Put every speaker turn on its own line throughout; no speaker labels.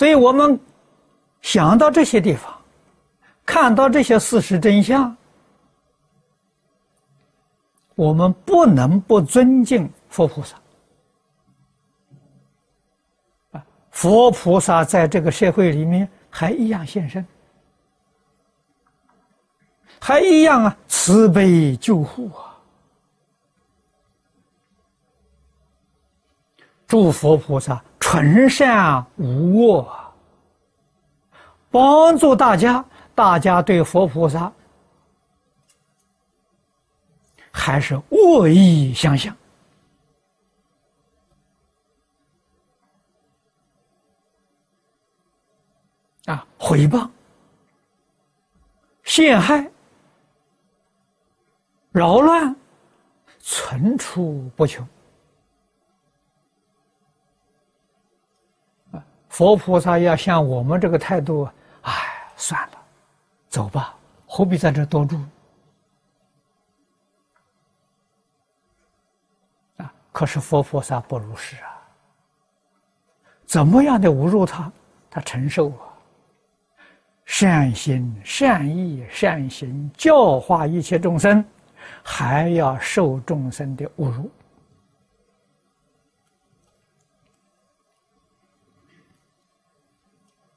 所以我们想到这些地方，看到这些事实真相，我们不能不尊敬佛菩萨。啊，佛菩萨在这个社会里面还一样现身，还一样啊，慈悲救护啊。祝佛菩萨纯善无恶，帮助大家，大家对佛菩萨还是恶意相向啊，毁谤、陷害、扰乱，层出不穷。佛菩萨要像我们这个态度，哎，算了，走吧，何必在这多住？啊！可是佛菩萨不如是啊，怎么样的侮辱他，他承受啊。善心、善意、善行教化一切众生，还要受众生的侮辱。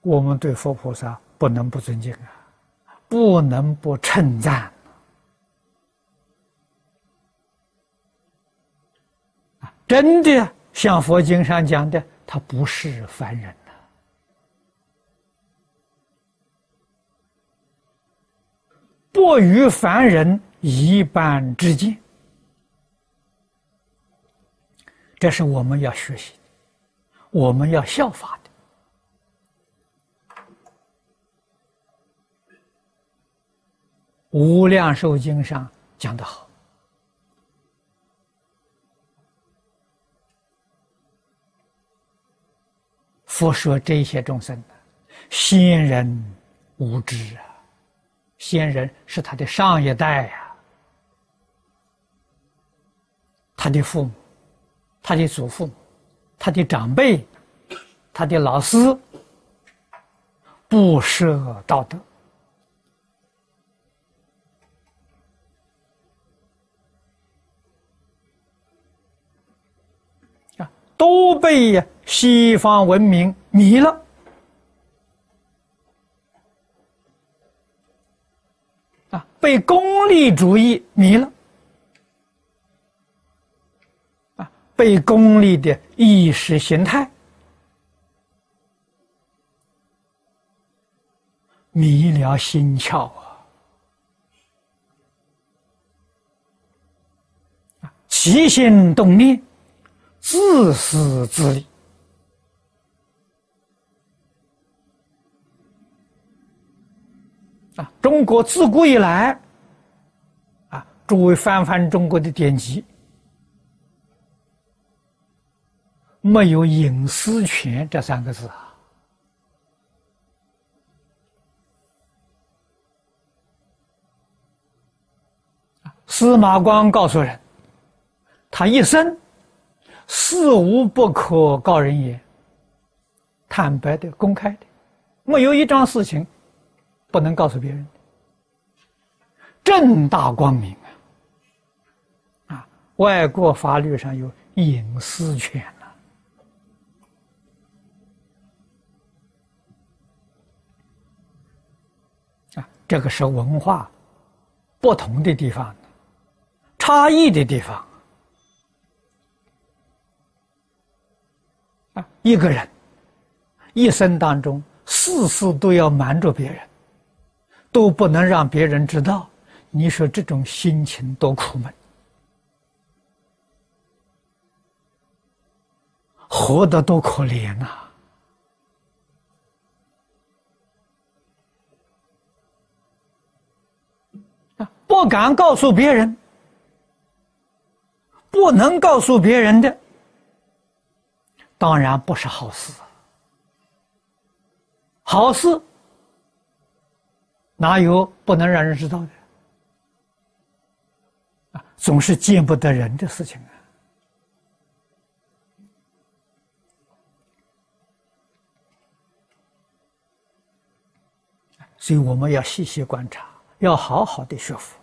我们对佛菩萨不能不尊敬啊，不能不称赞！真的像佛经上讲的，他不是凡人呐，不与凡人一般之见，这是我们要学习，我们要效法的。无量寿经上讲得好，佛说这些众生先人无知啊，先人是他的上一代呀，他的父母、他的祖父母、他的长辈、他的老师，不设道德。都被西方文明迷了啊！被功利主义迷了啊！被功利的意识形态迷了心窍啊！起心动念。自私自利啊！中国自古以来啊，诸位翻翻中国的典籍，没有隐私权这三个字啊。司马光告诉人，他一生。事无不可告人也，坦白的、公开的，没有一桩事情不能告诉别人，正大光明啊！啊，外国法律上有隐私权，啊，这个是文化不同的地方，差异的地方。一个人一生当中，事事都要瞒着别人，都不能让别人知道。你说这种心情多苦闷，活得多可怜呐！啊，不敢告诉别人，不能告诉别人的。当然不是好事。好事哪有不能让人知道的？啊，总是见不得人的事情啊！所以我们要细细观察，要好好的学佛。